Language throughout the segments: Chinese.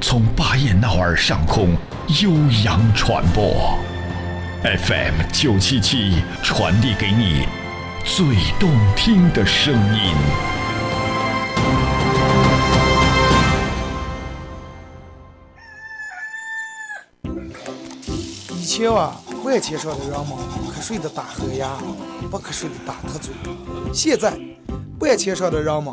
从巴彦淖尔上空。悠扬传播，FM 九七七传递给你最动听的声音。以前啊，万千上的人们瞌睡的打呵牙，不瞌睡的打瞌嘴。现在，万千上的人们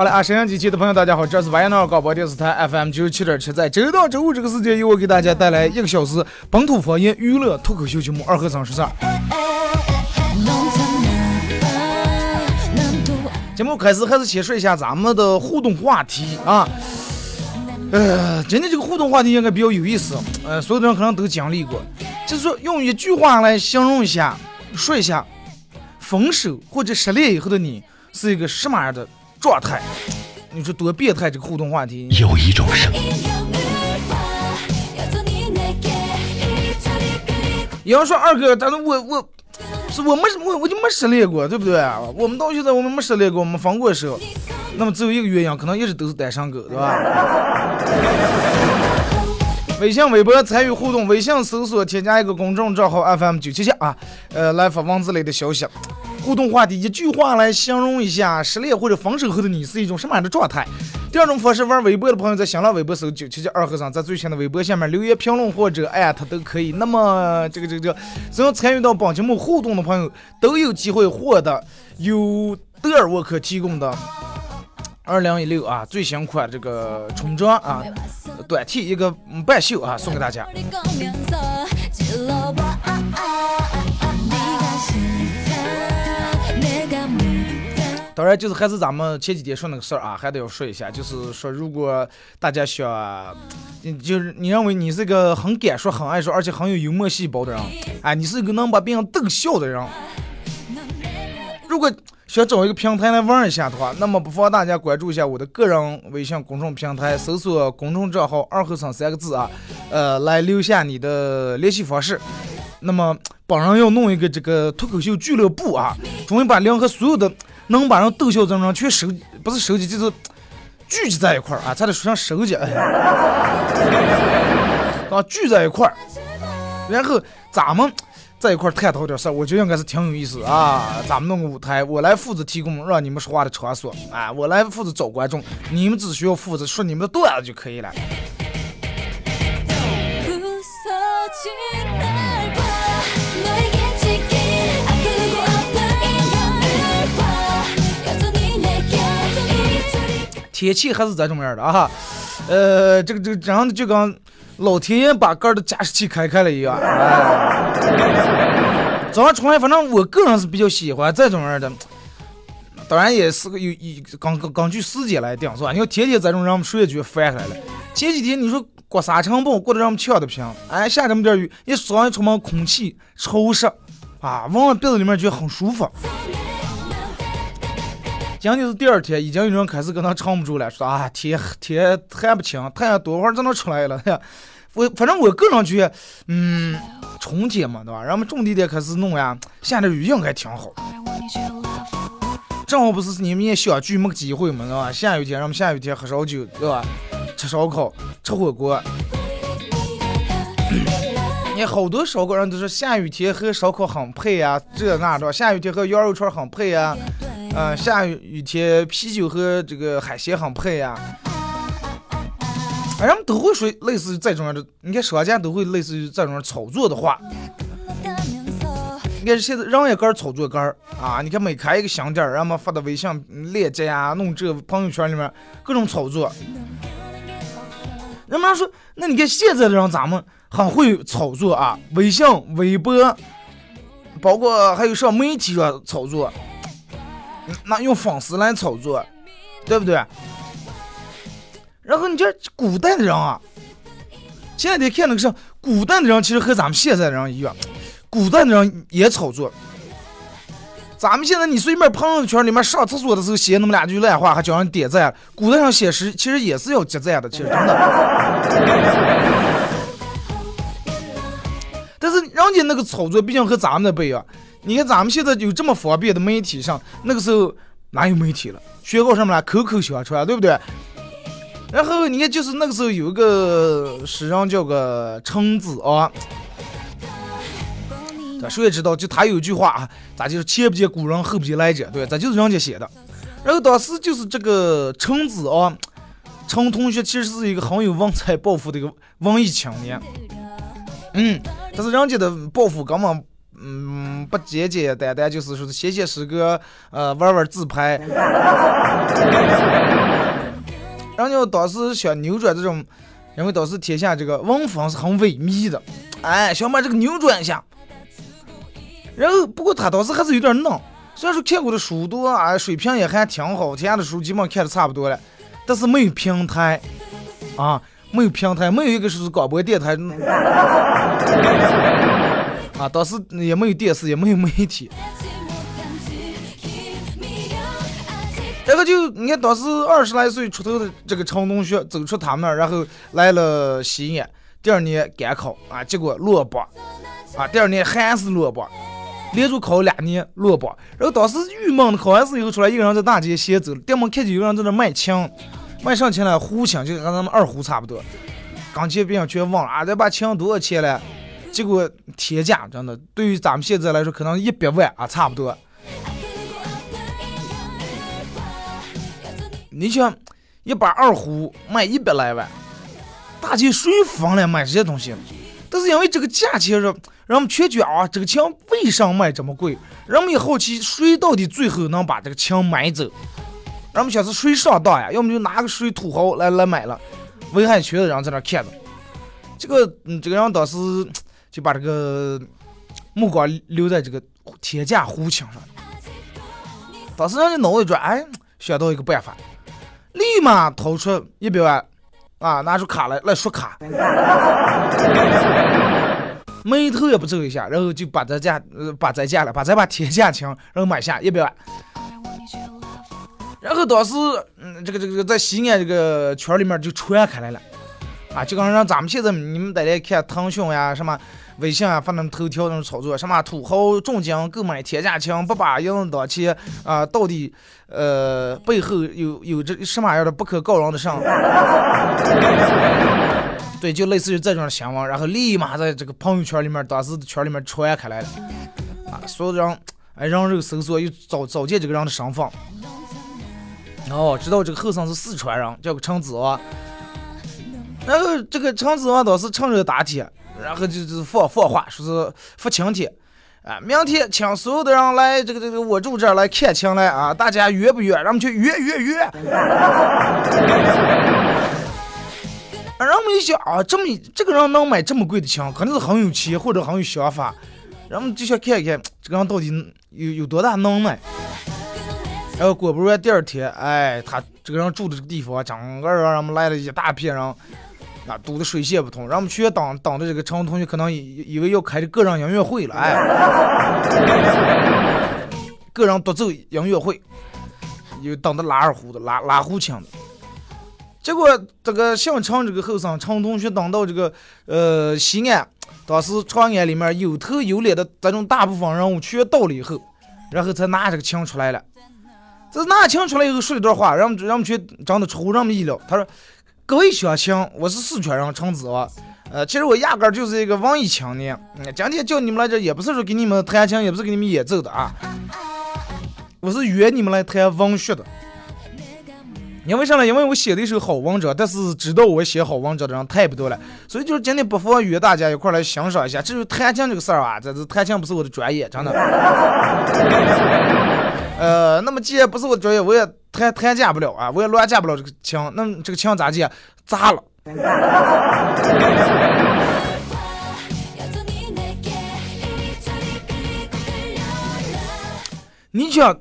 好了啊，沈阳机器的朋友，大家好，这是万阳广播电视台 FM 九十七点七，在周一到周五这个时间，由我给大家带来一个小时本土方言娱乐脱口秀节目《二和尚说事儿》。节目开始还是先说一下咱们的互动话题啊。呃，今天这个互动话题应该比较有意思，呃，所有的人可能都经历过，就是说用一句话来形容一下，说一下，分手或者失恋以后的你是一个什么样的？状态，你说多变态！这个互动话题，有一种声音。有人说二哥，但是我我是我没我我就没失恋过，对不对？我们到现在我们没失恋过，我们分过手，那么只有一个原因，可能一直都是单身狗，对吧？微信、微博参与互动，微信搜索添加一个公众账号 FM 九七七啊，呃，来发文字类的消息。互动话题，一句话来形容一下失恋或者分手后的你是一种什么样的状态？第二种方式，玩微博的朋友在新浪微博搜九七七二和尚，在最新的微博下面留言评论或者艾特都可以。那么这个这个，只要参与到本节目互动的朋友都有机会获得由德尔沃克提供的二零一六啊最新款这个春装啊短 T 一个半袖啊送给大家。当然，就是还是咱们前几天说那个事儿啊，还得要说一下，就是说，如果大家想，就是你认为你是个很敢说、很爱说，而且很有幽默细胞的人，哎，你是一个能把别人逗笑的人。如果想找一个平台来玩一下的话，那么不妨大家关注一下我的个人微信公众平台，搜索公众账号“二后生”三个字啊，呃，来留下你的联系方式。那么本人要弄一个这个脱口秀俱乐部啊，准备把联合所有的。能把人逗笑这种人全收，不是收集，就是聚集在一块儿啊！咱得说上收集，啊，聚在一块儿，然后咱们在一块儿探讨点事儿，我觉得应该是挺有意思啊！咱们弄个舞台，我来负责提供让你们说话的场所，啊，我来负责找观众，你们只需要负责说你们的段子就可以了。天气还是这种样的啊，呃，这个这个真的就跟老天爷把盖儿的加湿器开开了一样。早上出来，反正我个人是比较喜欢这种样的，当然也是个有一根根根据时间来定，是吧？你要天天这种，让我们睡也就烦下来了。前几天你说刮沙尘暴，过得让我们呛的不行。哎，下这么点雨，一早上一出门，空气潮湿啊，闻了鼻子里面就很舒服。今天是第二天，已经有人开始跟他撑不住了，说啊天天还不清，太阳多会儿才能出来了？我反正我个人觉得，嗯，春天嘛，对吧？然后种地的开始弄呀，下点雨应该挺好。正好不是你们也想聚没个机会嘛，对吧？下雨天，咱们下雨天喝烧酒，对吧？吃烧烤，吃火锅。你好多烧烤人都说下雨天喝烧烤很配呀，这那的，下雨天喝羊肉串很配呀，嗯，下雨天啤酒和这个海鲜很配呀。人们都会说类似于这种的，你看商家都会类似于这种炒作的话。你看现在人也干炒作干啊！你看每开一个新店，人们发的微信链接啊，弄这朋友圈里面各种炒作。人们说，那你看现在的人咱们很会炒作啊，微信、微博，包括还有上媒体上炒作，那用粉丝来炒作，对不对？然后你这古代的人啊，前两天看那个是古代的人，其实和咱们现在的人一样。古代的人也炒作，咱们现在你随便朋友圈里面上厕所的时候写那么两句烂话，还叫人点赞。古代上写诗其实也是要点赞的，其实真的。但是人家那个炒作毕竟和咱们的不一样。你看咱们现在有这么方便的媒体上，那个时候哪有媒体了？宣告什么了？口口相传，对不对？然后你看，就是那个时候有一个诗人叫个陈子啊。谁也知道，就他有一句话啊，咋就是前不见古人后不见来者，对，咋就是人家写的。然后当时就是这个陈子啊，陈同学其实是一个很有文采抱负的一个文艺青年，嗯，但是人家的抱负根本，嗯，不简简单单就是说写写诗歌，呃，玩玩自拍。人家当时想扭转这种，因为当时天下这个文风是很萎靡的，哎，想把这个扭转一下。然后，不过他当时还是有点嫩，虽然说看过的书多啊，水平也还挺好，天下的书基本看的差不多了，但是没有平台啊，没有平台，没有一个是广播电台啊，当时也没有电视，也没有媒体。然后就你看，当时二十来岁出头的这个陈同学走出他们那儿，然后来了西安，第二年赶考啊，结果落榜啊，第二年还是落榜。连续考两年落榜，然后当时郁闷的考完试以后出来，一个人在大街闲走，店门看见有人在那卖枪，卖上钱了，胡枪就跟咱们二胡差不多。刚进别人全忘了啊，这把枪多少钱了？结果天价，真的，对于咱们现在来说，可能一百万啊，差不多。你想，一把二胡卖一百来万，大街谁疯了买这些东西？但是因为这个价钱是。人们全觉啊，这个枪为啥卖这么贵？人们也好奇，谁到底最后能把这个枪买走？人们想是谁上当呀？要么就拿个谁土豪来来买了，危害全的人在那看着。这个，嗯，这个人当时就把这个目光留在这个天价胡墙上。当时人家脑子一转，哎，想到一个办法，立马掏出一百万，啊，拿出卡来来刷卡。眉头也不皱一下，然后就把这价，呃，把这价了，把这把天价枪，然后买下一百万。然后当时，嗯，这个这个在西安这个圈里面就传开来了，啊，就刚让咱们现在你们大家看腾讯呀、什么微信啊，发那头条那种操作，什么土豪中奖购买天价枪，不把赢当钱啊，到底呃背后有有这什么样的不可告人的事？对，就类似于这种新闻，然后立马在这个朋友圈里面、当时圈里面传开来了，啊，所有的人哎人肉搜索，又找找见这个人的身份，哦，知道这个后生是四川人，叫个陈子啊，然后这个陈子啊当时趁热打铁，然后就就放放话，说是发请帖，啊，明天请所有的人来这个这个我住这儿来看情来啊，大家约不约？让我们去约约约。人们一想啊，这么这个人能买这么贵的枪，肯定是很有钱或者很有想法。人们就想看一看这个人到底有有多大能耐。然后果不然，第二天，哎，他这个人住的这个地方，整个让人们来了一大批人，啊，堵得水泄不通。人们全等等着这个陈同学，可能以以为要开个人音乐会了，哎，个人独奏音乐会，有等的拉二胡的，拉拉胡琴的。结果这个姓陈这个后生陈同学等到这个呃西安，当时长安里面有头有脸的这种大部分人物全到了以后，然后才拿这个枪出来了。这拿枪出来以后说一段话，让让们却真的出乎人们意料。他说：“各位乡亲，我是四川人陈子啊，呃，其实我压根儿就是一个文艺青年。嗯，今天叫你们来这，也不是说给你们弹琴，也不是给你们演奏的啊，我是约你们来谈文学的。因为啥呢？因为我写的一首好文章，但是知道我写好文章的人太不多了，所以就是今天不妨约大家一块来欣赏一下。至于弹琴这个事儿啊，这这弹琴不是我的专业，真的。呃，那么既然不是我的专业，我也弹弹架不了啊，我也乱架不了这个枪。那这个枪咋架？砸了。你想？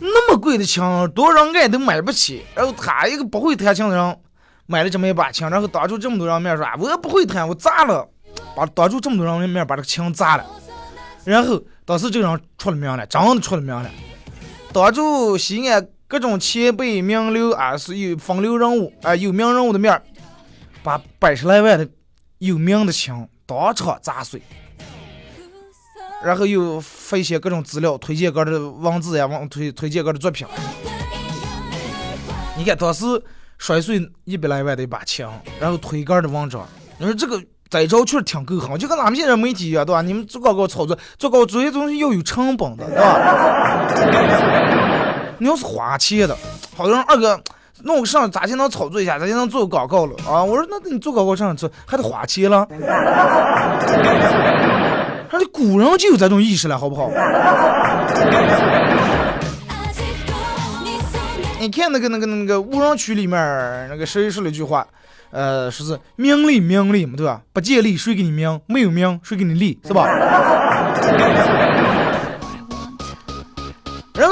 那么贵的枪，多少人爱都买不起。然后他一个不会弹琴的人，买了这么一把琴，然后当着这么多人面说：“我也不会弹，我砸了。”把当着这么多人面把这个琴砸了。然后当时这个人出了名了，真的出了名了。当着西安各种前辈名流啊，是有风流人物啊，有名人物的面儿，把百十来万的有名的琴当场砸碎。然后又发一些各种资料，推荐个的文字呀，往推推荐个的作品。你看当时摔碎一百来万的一把琴，然后推个的文章，你说这个这招确实挺够狠，就跟咱们现在媒体一样，对吧？你们做广告操作，做广告这些东西要有成本的，对吧？你要是花钱的，好多人二哥弄个上咋才能炒作一下，咋就能做个广告了啊？我说那你做广告上做还得花钱了。人家古人就有这种意识了，好不好？你看那个那个那个无人区里面那个谁说了一句话，呃，说是名利名利嘛，对吧？不见利谁给你名？没有名谁给你利？是吧？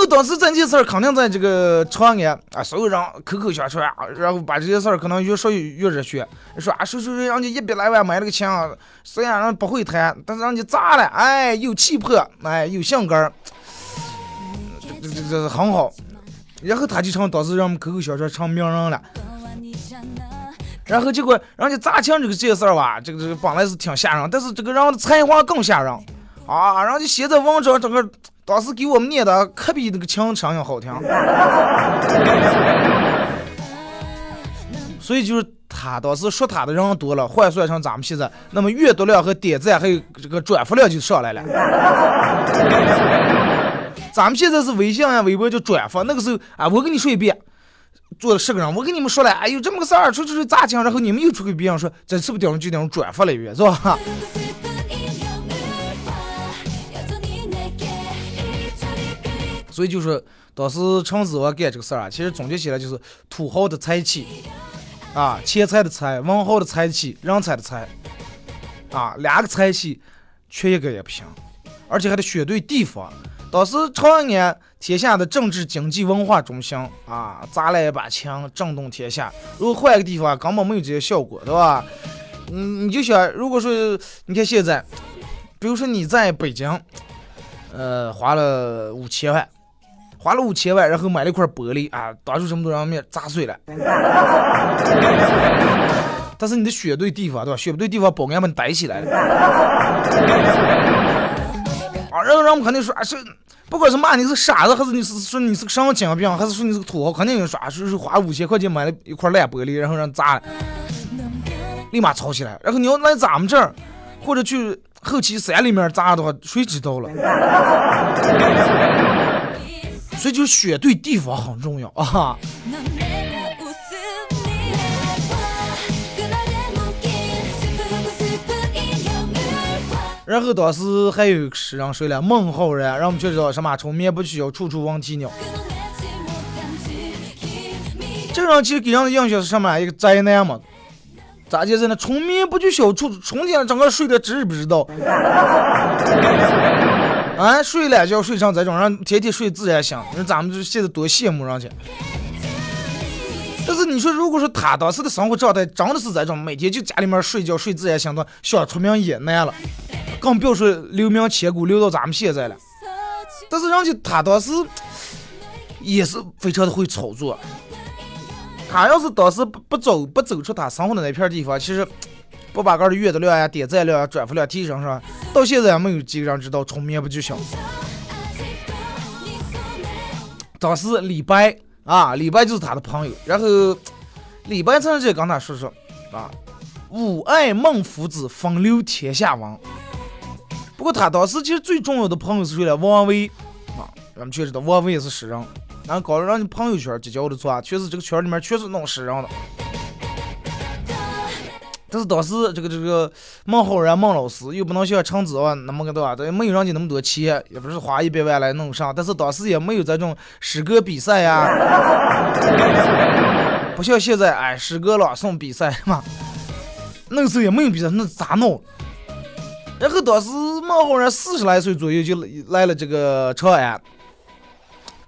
当时这件事儿肯定在这个长安啊，所有人口口相传，然后把这件事儿可能越说越热血，说啊，说说说，人家一百来万买了个枪，虽然人不会弹，但是人家砸了，哎，有气魄，哎，有性格，这这这很好。然后他就成当时让我们口口相传成名人了。然后结果人家砸枪这个这件事儿吧，这个这个本来是挺吓人，但是这个人的才华更吓人啊，人家写在文章整个。当时给我们念的可比那个墙声音好听，所以就是他当时说他的人多了，换算成咱们现在，那么阅读量和点赞还有这个转发量就上来了。咱们现在是微信啊、微博就转发，那个时候啊，我跟你说一遍，做了十个人，我跟你们说了，哎有这么个事儿，出出去砸墙，然后你们又出去别人说，这是不是顶上就顶转发了一遍，是吧？所以就是当时陈子王干这个事儿啊，其实总结起来就是土豪的财气啊，钱财的财，文豪的财气，人才的才啊，两个财气缺一个也不行，而且还得选对地方。当时长安天下的政治经济文化中心啊，砸了一把枪，震动天下。如果换一个地方，根本没有这些效果，对吧？嗯，你就想，如果说你看现在，比如说你在北京，呃，花了五千万。花了五千万，然后买了一块玻璃啊，当着这么多人面砸碎了。但是你得选对地方，对吧？选不对地方，保安把你逮起来了。啊，然后人们肯定说啊，是不管是骂你是傻子，还是你是说你是个神经病，还是说你是个土豪，肯定有说啊，是是花五千块钱买了一块烂玻璃，然后让砸，立马吵起来。然后你要来咱们这儿，或者去后期山里面砸的话，谁知道了？所以就选对地方很重要啊！然后当时还有诗人说了：“孟浩然，让我们就知道什么？春眠不觉晓处处闻啼鸟。”这个人其实给人的印象是什么？一个灾难嘛？咋解释呢？春眠不觉晓，处春天整个睡得知不知道？啊，睡懒觉睡成这种，让天天睡自然醒，你说咱们就现在多羡慕人家。但是你说，如果说他当时的生活状态真的是这种，每天就家里面睡觉睡自然醒的，想出名也难了，更不要说留名千古留到咱们现在了。但是人家他当时也是非常的会操作，他要是当时不不走不走出他生活的那片地方，其实。不把个的阅读量呀、点赞量呀、转发量提升上，到现在还没有几个人知道春眠不觉晓。当时李白啊，李白就是他的朋友，然后李白曾经跟他说说啊，吾爱孟夫子，风流天下闻。不过他当时其实最重要的朋友是谁呢？王维啊，咱们全知道王维也是诗人。然后搞得让你朋友圈结交的错，全是这个圈里面全是弄诗人的。但是当时这个这个孟浩然孟老师又不能像陈子啊那么个多，也没有人家那么多钱，也不是花一百万来弄上。但是当时也没有这种诗歌比赛呀，不像现在哎诗歌朗诵比赛嘛，那个时候也没有比赛，那咋弄？然后当时孟浩然四十来岁左右就来了这个长安。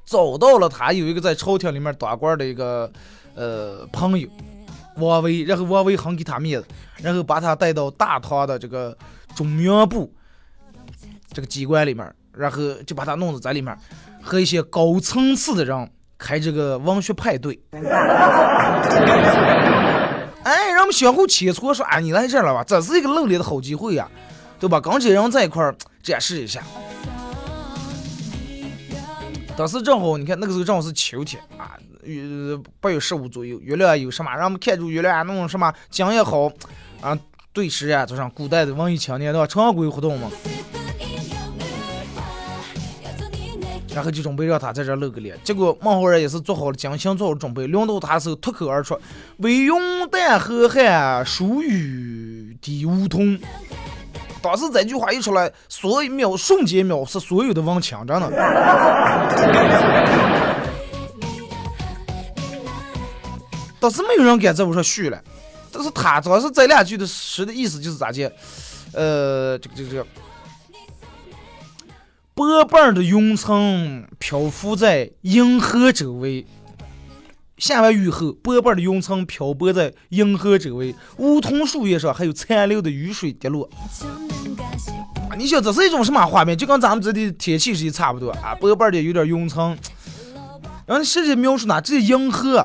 找到了他有一个在朝廷里面当官的一个呃朋友王维，然后王维很给他面子，然后把他带到大唐的这个中央部这个机关里面，然后就把他弄到在里面和一些高层次的人开这个文学派对。哎，让我们相互切磋，说啊，你来这儿了吧？这是一个露脸的好机会呀，对吧？跟这人在一块儿展示一下。当时正好，你看那个时候正好是秋天啊，月八月十五左右，月亮有什么？让我们看住月亮弄什么讲也好啊，对诗啊，就像古代的文艺青年对吧？常规活动嘛。然后就准备让他在这露个脸，结果孟浩然也是做好了精心做好准备，轮到他时候脱口而出：“为云淡河汉，疏雨滴梧桐。”当时这句话一出来，所有秒瞬间秒杀所有的文青，真的。当时没有人敢在我说续了，但是他主要是这两句的诗的意思就是咋介，呃，这个这个这个，薄瓣的云层漂浮在银河周围。下完雨后，薄薄的云层漂泊在银河周围，梧桐树叶上还有残留的雨水滴落。啊你想这是一种什么画面？就跟咱们这里天气是差不多啊，薄薄的有点云层。然后你直接描述哪？这是银河，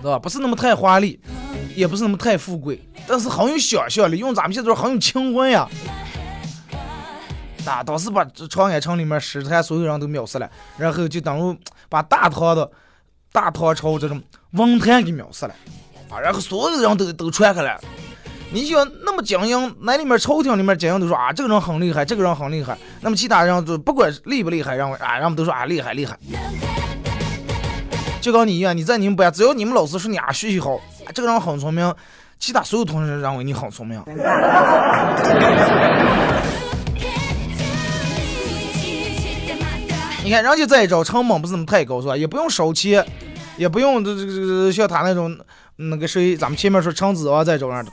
对吧？不是那么太华丽，也不是那么太富贵，但是很有想象力，用咱们现在说很有情怀呀。啊，当时把长安城里面诗坛所有人都秒死了，然后就等于把大唐的大唐朝这种文坛给秒死了，啊，然后所有人都都传开了。你想那么精英，那里面朝廷里面精英都说啊，这个人很厉害，这个人很厉害。那么其他人就不管厉不厉害，认为啊，人们都说啊厉害厉害。就跟你一样，你在你们班，只要你们老师说你啊学习好，这个人很聪明，其他所有同学认为你很聪明。你看，人家这一招成本不是那么太高，是吧？也不用烧钱，也不用这这这像他那种那个谁，咱们前面说橙子啊，这种样的。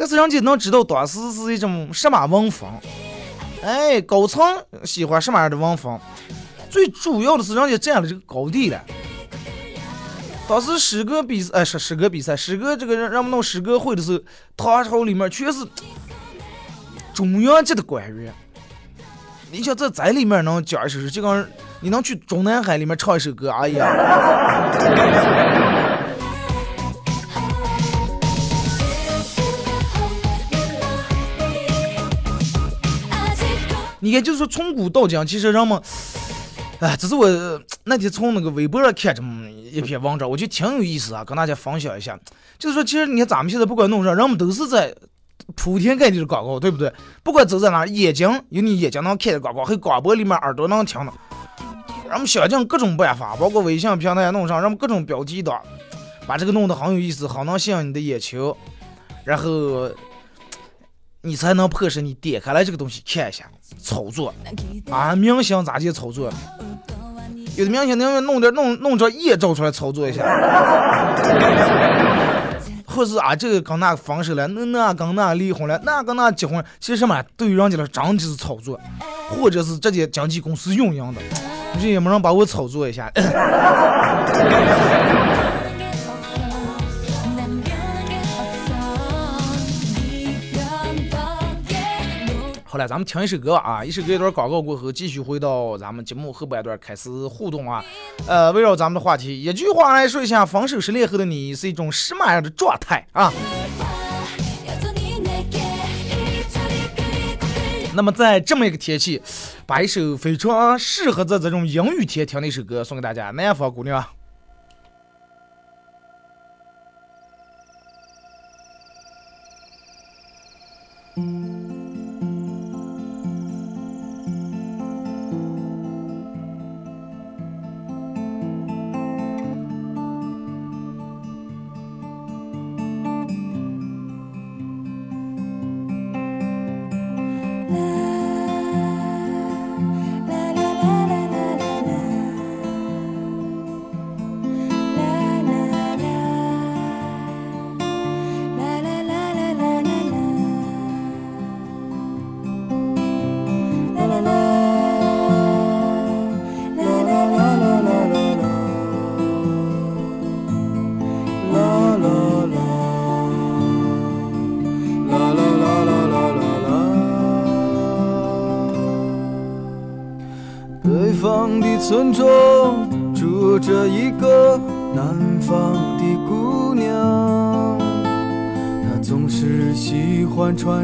但是人家能知道当时是一种什么文风，哎，高层喜欢什么样的文风。最主要的是人家占了这个高地了。当时诗歌比赛，哎，诗诗歌比赛，诗歌这个人人们弄诗歌会的时候，唐朝里面全是中央级的官员。你想在在里面能讲一首诗，就跟你能去中南海里面唱一首歌，哎呀！也，就是说从古到今，其实人们，哎，这是我那天从那个微博上看这么一篇文章，我觉得挺有意思啊，跟大家分享一下。就是说，其实你看咱们现在不管弄啥，人们都是在。铺天盖地的广告，对不对？不管走在哪，眼睛有你眼睛能看的广告，还有广播里面耳朵能听的。人们想尽各种办法，包括微信平台弄上，让我们各种标题党，把这个弄得很有意思，好能吸引你的眼球，然后你才能迫使你点开来这个东西看一下操作。啊，明星咋去操作？有的明星能弄点弄弄张夜照出来操作一下。或是啊，这个跟那个分手了，那那跟那离婚了，那跟那结婚，其实什么对于人家来真的是操作，或者是这些经纪公司运营的，你说有没人把我操作一下？好了，咱们听一首歌啊，一首歌一段广告过后，继续回到咱们节目后半段开始互动啊。呃，围绕咱们的话题，一句话来说一下，分手失恋后的你是一种什么样的状态啊？那么在这么一个天气，把一首非常适合在这种阴雨天听的一首歌送给大家，《南方姑娘》。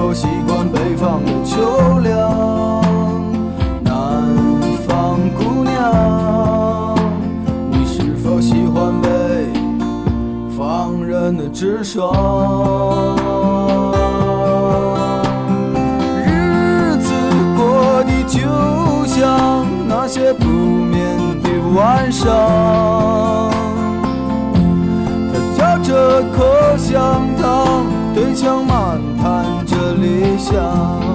否习惯北方的秋凉？南方姑娘，你是否喜欢北方人的直爽？日子过得就像那些不眠的晚上，他嚼着口香糖，对墙漫谈着理想。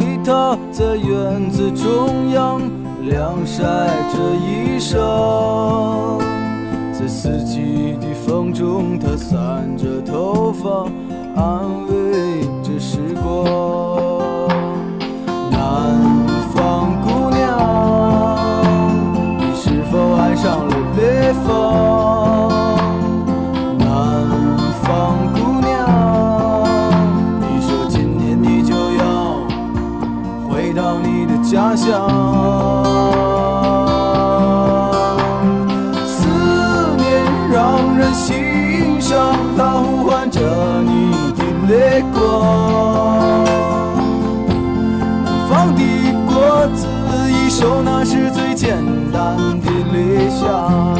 你他在院子中央晾晒着衣裳，在四季的风中，他散着头发，安慰着时光。南方姑娘，你是否爱上了北方？家乡，思念让人心伤，它呼唤着你的泪光。南方的果子一熟，那是最简单的理想。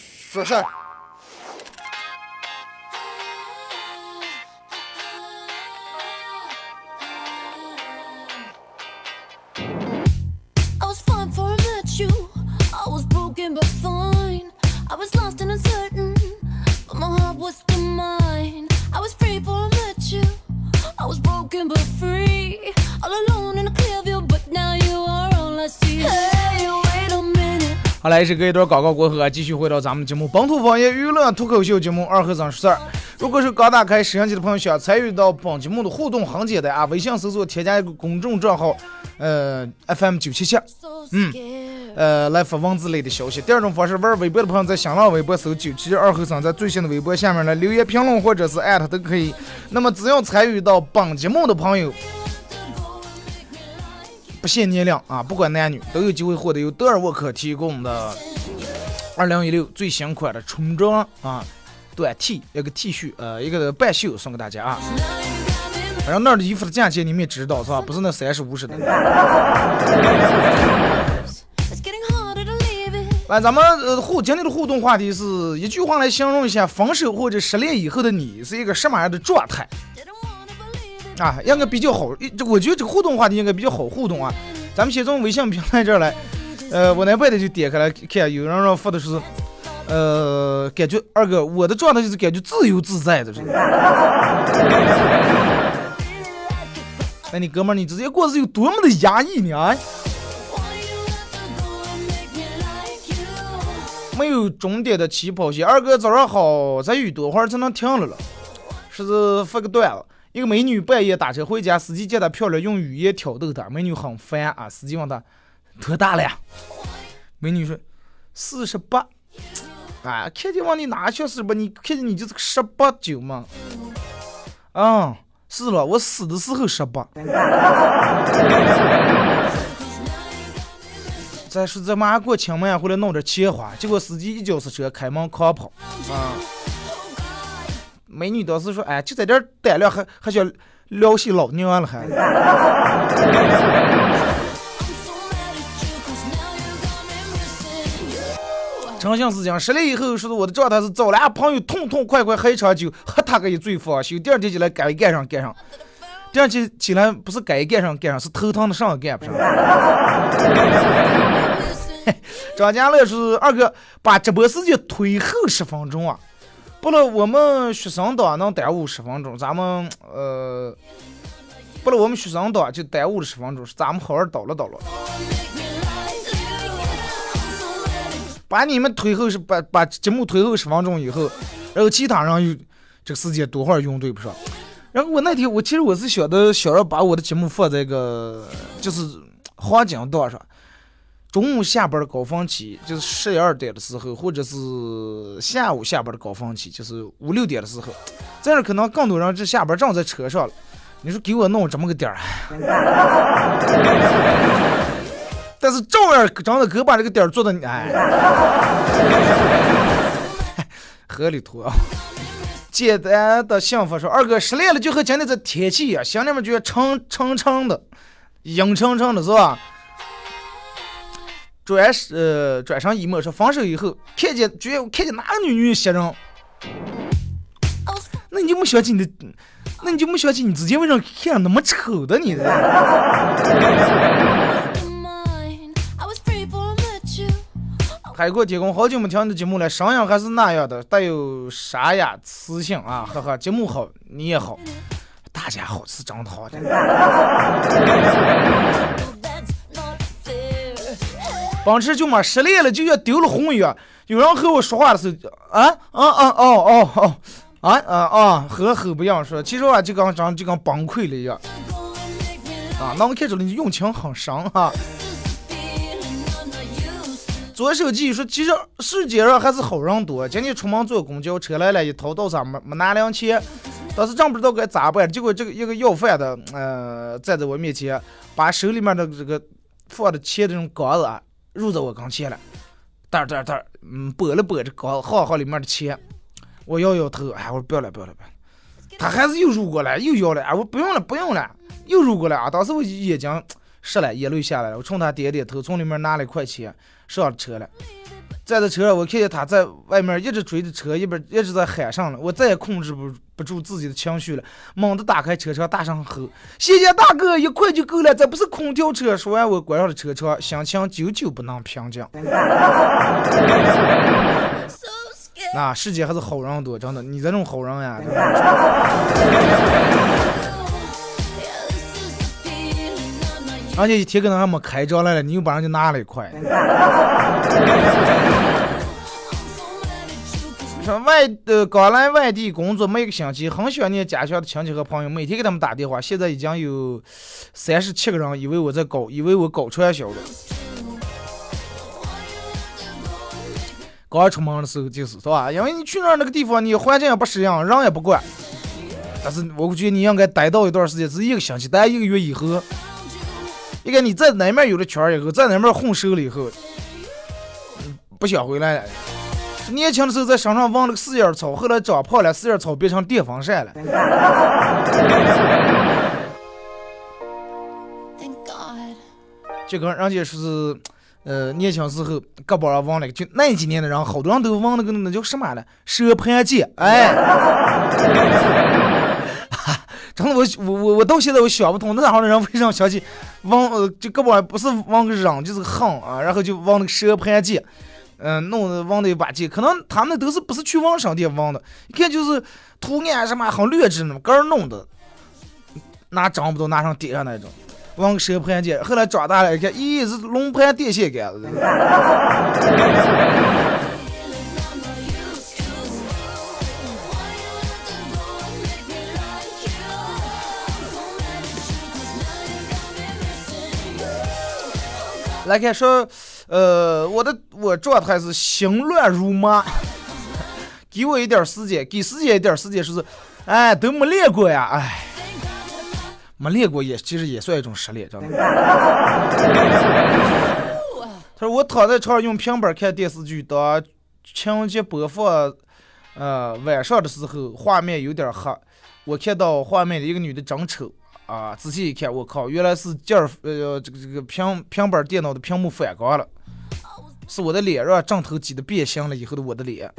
说事。好来，是隔一段广告过后啊，继续回到咱们节目本土方言娱乐脱口秀节目二和尚说事儿。如果是刚打开摄像机的朋友，想参与到本节目的互动，很简单啊，微信搜索添加一个公众账号，呃，FM 九七七，嗯呃，来发文字类的消息。第二种方式，玩微博的朋友在新浪微博搜九七二和尚，在最新的微博下面来留言评论或者是艾特都可以。那么只要参与到本节目的朋友，不限年龄啊，不管男女，都有机会获得由德尔沃克提供的二零一六最新款的春装啊短 T 一个 T 恤，呃，一个半袖送给大家啊。反正那儿的衣服的价钱你们也知道是吧？不是那三十五十的。来，咱们呃互今天的互动话题是一句话来形容一下分手或者失恋以后的你是一个什么样的状态啊？应该比较好，这我觉得这个互动话题应该比较好互动啊。咱们先从微信平台这儿来，呃，我那边的就点开来看，有人让发的是，呃，感觉二哥我的状态就是感觉自由自在的这个。那你哥们儿，你直接过日子有多么的压抑呢？啊？没有终点的起跑线。二哥早上好，再雨多会儿才能停了了。是是发个段子，一个美女半夜打车回家，司机见她漂亮，用语言挑逗她，美女很烦啊。司机问她多大了呀？美女说四十八。啊，看见往你哪去四十八？你看见你就是个十八九嘛。嗯、是了，我死的时候十八。再说这马上过清明回来弄点钱花，结果司机一脚刹车，开门狂跑。啊！美女当时说：“哎，就在这儿待了，还还想撩起老娘了还。”真相是这样，失恋以后，说是我的状态是找俩朋友痛痛快快喝一场酒，喝他个一醉方休。第二天起来该干上干上，第二天起来不是该干上干上，是头疼的上干不上。张家乐是二哥把直播时间推后十分钟啊，不了我们学生党能耽误十分钟，咱们呃，不了我们学生党就耽误了十分钟，是咱们好好叨了叨了。把你们推后是把把节目推后十分钟以后，然后其他人有这个时间多会儿用对不上。然后我那天我其实我是想的想要把我的节目放在个就是黄金档上，中午下班的高峰期就是十一二点的时候，或者是下午下班的高峰期，就是五六点的时候，这样可能更多人这下班正在车上了。你说给我弄这么个点儿，但是照样真的给我把这个点儿做的哎，合理图啊。简单的幸福说，二哥失恋了就和今天这天气一样，心里面觉得沉沉沉的，阴沉沉的是吧？转呃转上一幕说分手以后，看见觉得看见哪个女女袭人，那你就没想起你的，那你就没想起你自己为什么看那么丑的你的？海阔天空，好久没听你的节目了，声音还是那样的，带有沙哑磁性啊，呵呵，节目好，你也好，大家好是真的好的。当时就嘛失恋了，就像丢了魂一样。有人和我说话的时候，啊啊啊哦哦哦，啊啊啊，和和不一样说，其实啊就跟真就跟崩溃了一样啊，那我，看出来你用情很深哈。feeling I'm not used to. 左手机说，其实世界上还是好人多。今天出门坐公交车来了，一掏到上没没拿零钱，当时真不知道该咋办。结果这个一个要饭的，呃，站在我面前，把手里面的这个放的钱这种缸子，入在我跟前了，嘚嘚嘚，嗯，拨了拨这缸子，好好里面的钱。我摇摇头，哎，我说不要了，不要了，不要。他还是又入过来，又要了，哎，我不用了，不用了，又入过来啊！当时我眼睛湿了，眼泪下来了，我冲他点点头，从里面拿了一块钱，上了车了。站在车上，我看见他在外面一直追着车，一边一直在喊上了，我再也控制不不住自己的情绪了，猛地打开车窗，大声吼：“谢谢大哥，一块就够了，这不是空调车。”说完，我关上了车窗，心情久久不能平静。那世界还是好人多，真的，你这种好人呀，而且一天可能还没开张来了，你又把人家拿了一块。说外呃刚来外地工作没一个星期，很想念家乡的亲戚和朋友，每天给他们打电话。现在已经有三十七个人以为我在搞，以为我搞传销了。刚出门的时候就是是吧？因为你去那那个地方，你环境也不适应，人也不管。但是我觉得你应该待到一段时间，是一个星期，待一个月以后，应该你在哪面有了圈以后，在哪面混熟了以后，嗯不想回来了。年轻的时候在山上忘了个四叶草，后来长胖了，四叶草变成电风扇了。就跟人家说是，呃，年轻时候胳膊上忘了个，就那几年的人，好多人都忘了个那叫什么了，蛇盘剑，哎。真的，我我我我到现在我想不通，那样的人为什么想起忘呃，就胳膊不是忘个扔，就是横啊，然后就忘那个蛇盘剑，嗯、弄得忘的一把剑，可能他们都是不是去网商店忘的，一看就是图案什么很劣质那么个儿弄的，拿长不到拿上点上那种。往蛇盘剑，后来长大了一看，咦，是龙盘电线杆子。来看说，呃，我的我状态是心乱如麻，给我一点时间，给时间一点时间，说是，哎，都没练过呀，哎，没练过也其实也算一种失恋，真的。他说我躺在床上用平板看电视剧，当情节播放，呃，晚上的时候画面有点黑，我看到画面里一个女的真丑。啊！仔细一看，我靠，原来是镜儿呃这个这个平平板电脑的屏幕反光了，是我的脸让镜头挤得变形了以后的我的脸。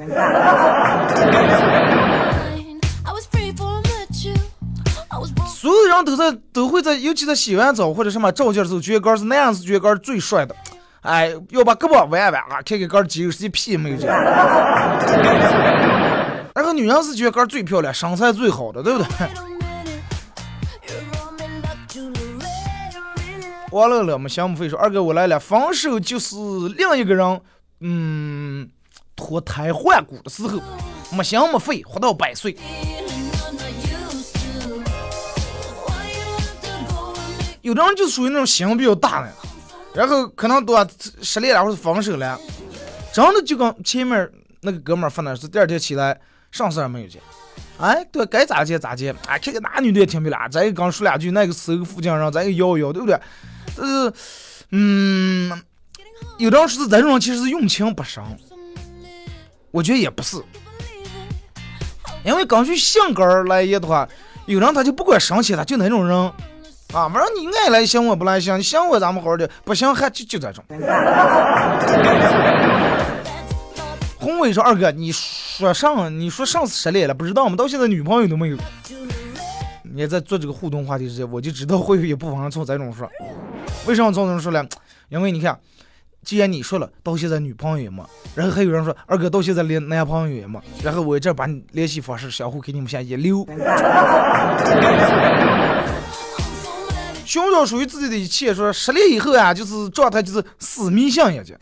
所有人都在都会在，尤其在洗完澡或者什么照镜的时候，觉得杆儿是那样是觉得杆儿最帅的。哎，要把胳膊弯弯啊，看看杆儿肌肉实际屁没有这样。然 后女人是觉得杆儿最漂亮，身材最好的，对不对？Loretta. 完了了，没想不费说，二哥我来了，分手就是另一个人，嗯，脱胎换骨的时候，没心没肺，活到百岁。有的人就属于那种心比较大的，然后可能都失恋了或者分手了，真的就跟前面那个哥们儿分的是第二天起来啥事儿没有见，哎，对，该咋接咋接，哎，看看那女的也挺漂亮，咱也刚说两句，那个手个附近人，咱也摇一摇，对不对？呃，嗯，有的人说是这种其实是用情不深，我觉得也不是，因为根据性格来言的话，有人他就不管生气，他就那种人。啊，反正你爱来行我不来行，你行我咱们好好的，不行还就就这种。宏伟说：“二哥，你说上你说上次失恋了，不知道吗？到现在女朋友都没有。你在做这个互动话题之前，我就知道会有一部分人从这种说。为什么从这种说呢？因为你看，既然你说了，到现在女朋友也没，然后还有人说二哥到现在连男朋友也没，然后我这把联系方式相互给你们先一留。寻找属于自己的一切，说失恋以后啊，就是状态就是死迷信眼睛。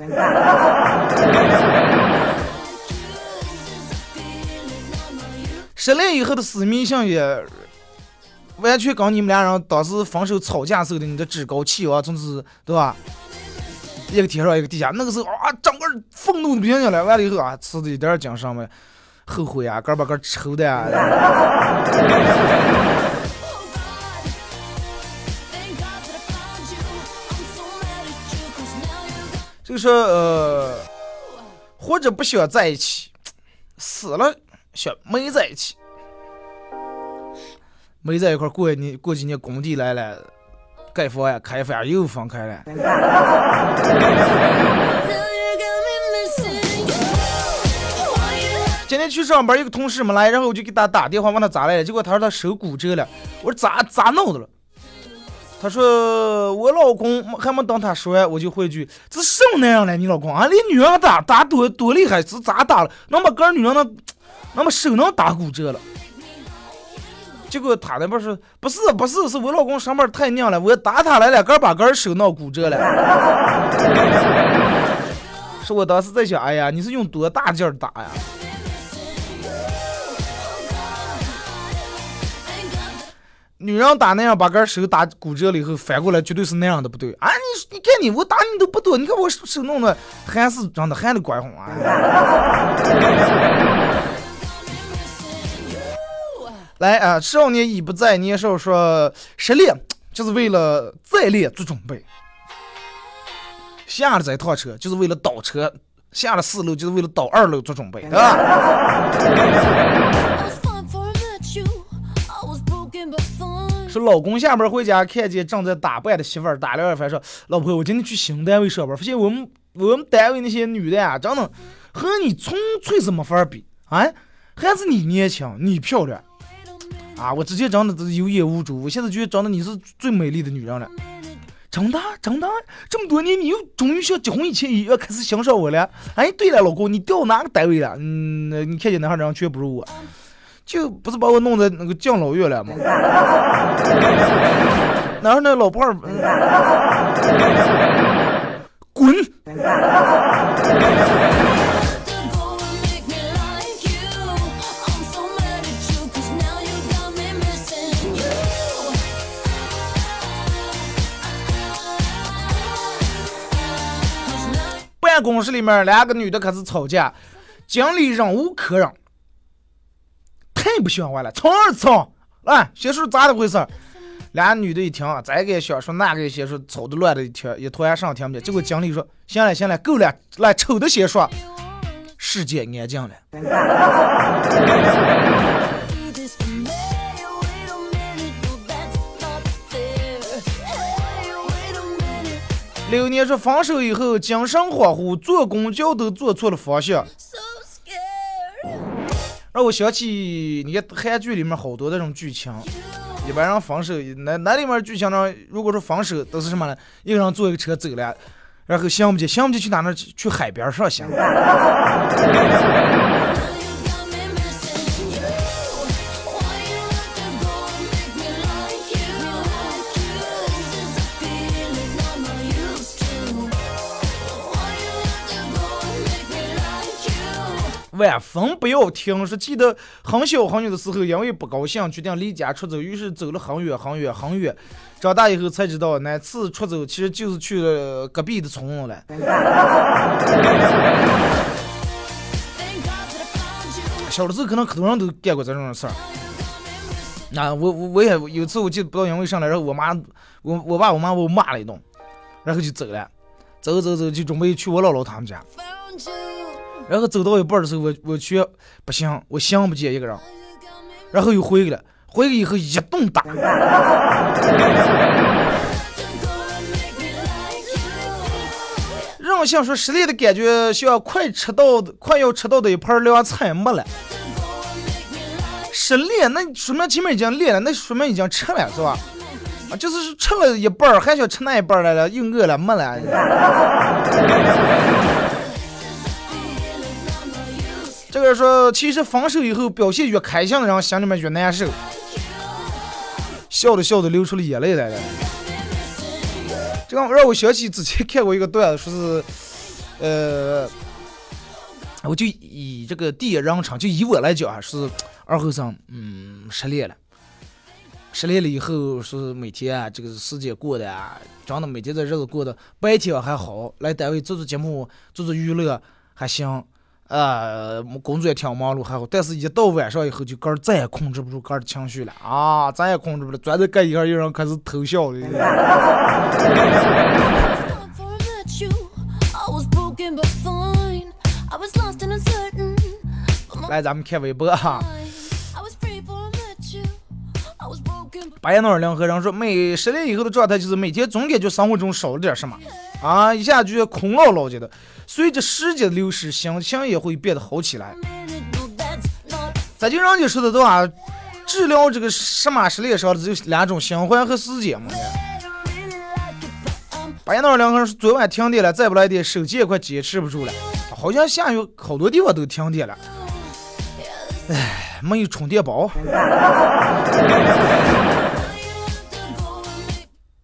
失恋以后的死迷信也完全跟你们俩人当时分手吵架时候的你的趾高气扬，真是对吧？一个天上一个地下，那个时候啊，整个愤怒的不行了。完了以后啊，吃的一点精神没，后悔啊，个把个抽的啊。就说呃，或者不想在一起，死了想没在一起，没在一块儿过年过几年工地来了，盖房呀开发又分开了。今天去上班，一个同事没来，然后我就给他打电话问他咋了，结果他说他手骨折了。我说咋咋弄的了？他说我老公还没等他说完，我就回句这什么那样了？你老公啊，连女人打打多多厉害，是咋打了？能把个女人那那么手能打骨折了？结果他那边说不是不是，是我老公上班太娘了，我打他来了，个把个手闹骨折了。是我当时在想，哎呀，你是用多大劲儿打呀？女人打那样把根手打骨折了以后，反过来绝对是那样的不对啊！你你看你我打你都不多，你看我手弄的还是长得还得乖红啊！来啊，少年已不在，年少说失恋就是为了再恋做准备，下了这趟车就是为了倒车，下了四楼就是为了倒二楼做准备，对吧？说老公下班回家，看见正在打扮的媳妇儿，打了一番说：“老婆，我今天去新单位上班，发现我们我们单位那些女的啊，真的和你纯粹是没法比啊！还是你年轻，你漂亮啊！我直接长得有眼无珠，我现在觉得长得你是最美丽的女人了。真的真的，这么多年你又终于像结婚以前一样开始欣赏我了。哎，对了，老公，你调哪个单位了？嗯，你看见哪号人却不如我。”就不是把我弄在那个敬老院了吗？哪有那老伴儿？滚！公室里面两个女的开始吵架，经理忍无可忍。太不像话了！从二吵，来，先说咋的回事？俩女的一听，这个也想说，那个也先说，吵得乱的一听，一团上听不见。结果经理说：“行了行了，够了，来，丑的先说。”世界安静了。六年说分手以后精神恍惚，坐公交都坐错了方向。让我想起你看韩剧里面好多那种剧情，一般人分手，那那里面剧情呢，如果说分手都是什么呢？一个人坐一个车走了，然后想不起，想不起去哪呢？去海边上想。万分不要听！说记得很小很小的时候，因为不高兴，决定离家出走，于是走了很远很远很远。长大以后才知道，那次出走其实就是去了隔壁的村子了。小的时候可能很多人都干过这种事儿。那我我我也有次我记得不知道因为啥来，然后我妈我我爸我妈把我骂了一顿，然后就走了，走走走就准备去我姥姥他们家。然后走到一半的时候，我我去不行，我想不见一个人，然后又回去了。回去以后一顿打，让我想说失恋的感觉，像快吃到的快要吃到的一盘凉菜没了。失恋那说明前面已经练了，那说明已经吃了，是吧？啊，就是吃了一半，还想吃那一半来了，又饿了没了。这个说，其实分手以后表现越开心的人，心里面越难受，笑着笑着流出了眼泪来了。这个让我想起之前看过一个段子，说是，呃，我就以这个第一人称，就以我来讲啊，是二后生，嗯，失恋了。失恋了以后，是每天啊，这个时间过的啊，真的每天这日子过的白天还好，来单位做做节目、做做娱乐还行，呃，工作也挺忙碌还好，但是一到晚上以后，就个儿再也控制不住个儿的情绪了。啊，再也控制不了，转着个一个有人开始偷笑了。来，咱们看微博哈。白眼脑两和人说，每失恋以后的状态就是每天总感觉生活中少了点什么，啊，一下就空落落的。随着时间的流逝，心情也会变得好起来。minute. No, that's not 咱就人家说的都啊，治疗这个什么失恋伤的只有两种，新欢和时间嘛。白眼脑两个人，昨晚停电了，再不来电，手机也快坚持不住了。好像下雨，好多地方都停电了。唉，没有充电宝。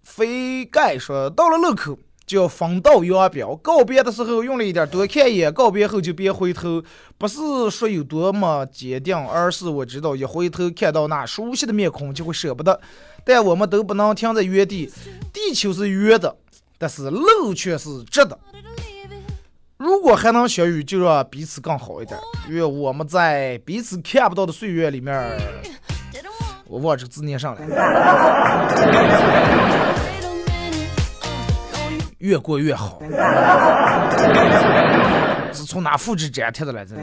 飞盖说，到了路口就要分道扬镳，告别的时候用了一点多看一眼，告别后就别回头。不是说有多么坚定，而是我知道一回头看到那熟悉的面孔就会舍不得。但我们都不能停在原地，地球是圆的，但是路却是直的。如果还能相遇，就让彼此更好一点。愿我们在彼此看不到的岁月里面，我忘了这个字念上了，越过越好。是从哪复制粘贴的来着？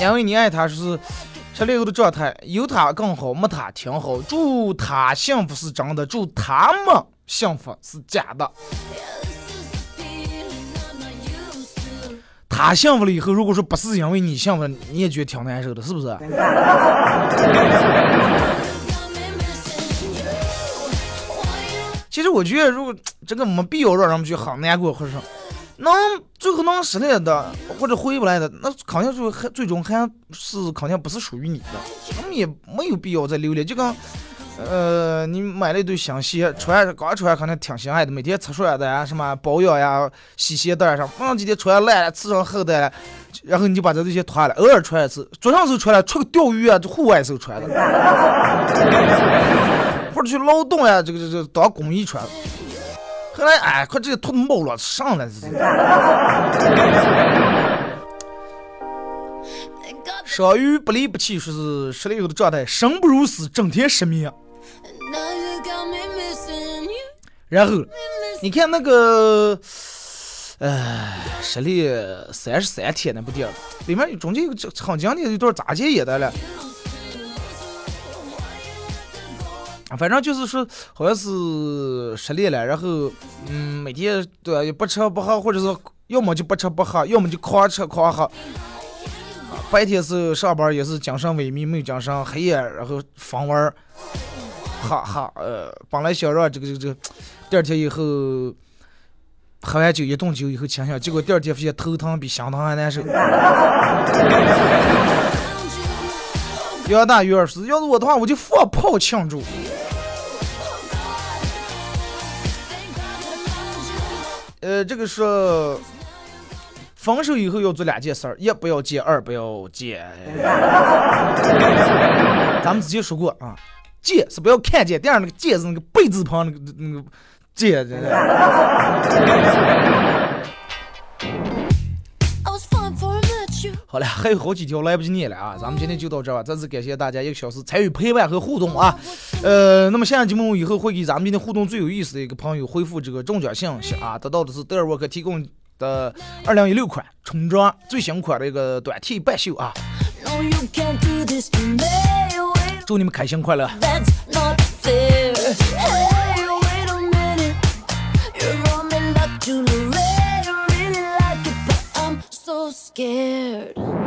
因为你爱他，是失恋后的状态，有他更好，没他挺好。祝他幸福是真的，祝他们幸福是假的。他幸福了以后，如果说不是因为你幸福，你也觉得挺难受的，是不是？其实我觉得，如果这个没必要让人们去很难过，或者能最后能失恋的，或者回不来的，那肯定就还最终还是肯定不是属于你的，我们也没有必要再留恋。就跟呃，你买了一对新鞋，穿刚穿肯定挺心爱的，每天擦刷的呀，什么保养呀、洗鞋带上，不能几天穿烂了，刺上后带了，然后你就把这对鞋脱了，偶尔穿一次，早上时候穿了，出去钓鱼啊，就户外时候穿的。或者去劳动呀，这个这个当工艺穿。后来哎，快这个脱毛了，上来这 got 生于不离不弃，说是失恋后的状态，生不如死，整天失眠。然后你看那个，呃，失恋三十三天那部电影，里面中间有个很经典的一段咋接演的了。反正就是说，好像是失恋了，然后，嗯，每天对，也不吃不喝，或者是要么就不吃不喝，要么就狂吃狂喝。白天是上班也是精神萎靡，没有精神，黑夜然后疯玩，哈哈，呃，本来想让这个这个这个，第二天以后喝完酒一顿酒以后清醒，结果第二天发现头疼比心疼还难受。杨大鱼儿是，要是我的话，我就放炮庆祝。呃，这个说分手以后要做两件事儿：一不要见，二不要见。咱们之前说过啊，见是不要看见，第二那个见是那个贝字旁那个那个见。好了，还有好几条来不及念了啊，咱们今天就到这儿吧。再次感谢大家一个小时参与陪伴和互动啊。呃，那么下期节目以后会给咱们今天互动最有意思的一个朋友回复这个中奖信息啊，得到的是德尔沃克提供的二零一六款冲装最新款的一个短 T 半袖啊，祝你们开心快乐。that's not fair. scared.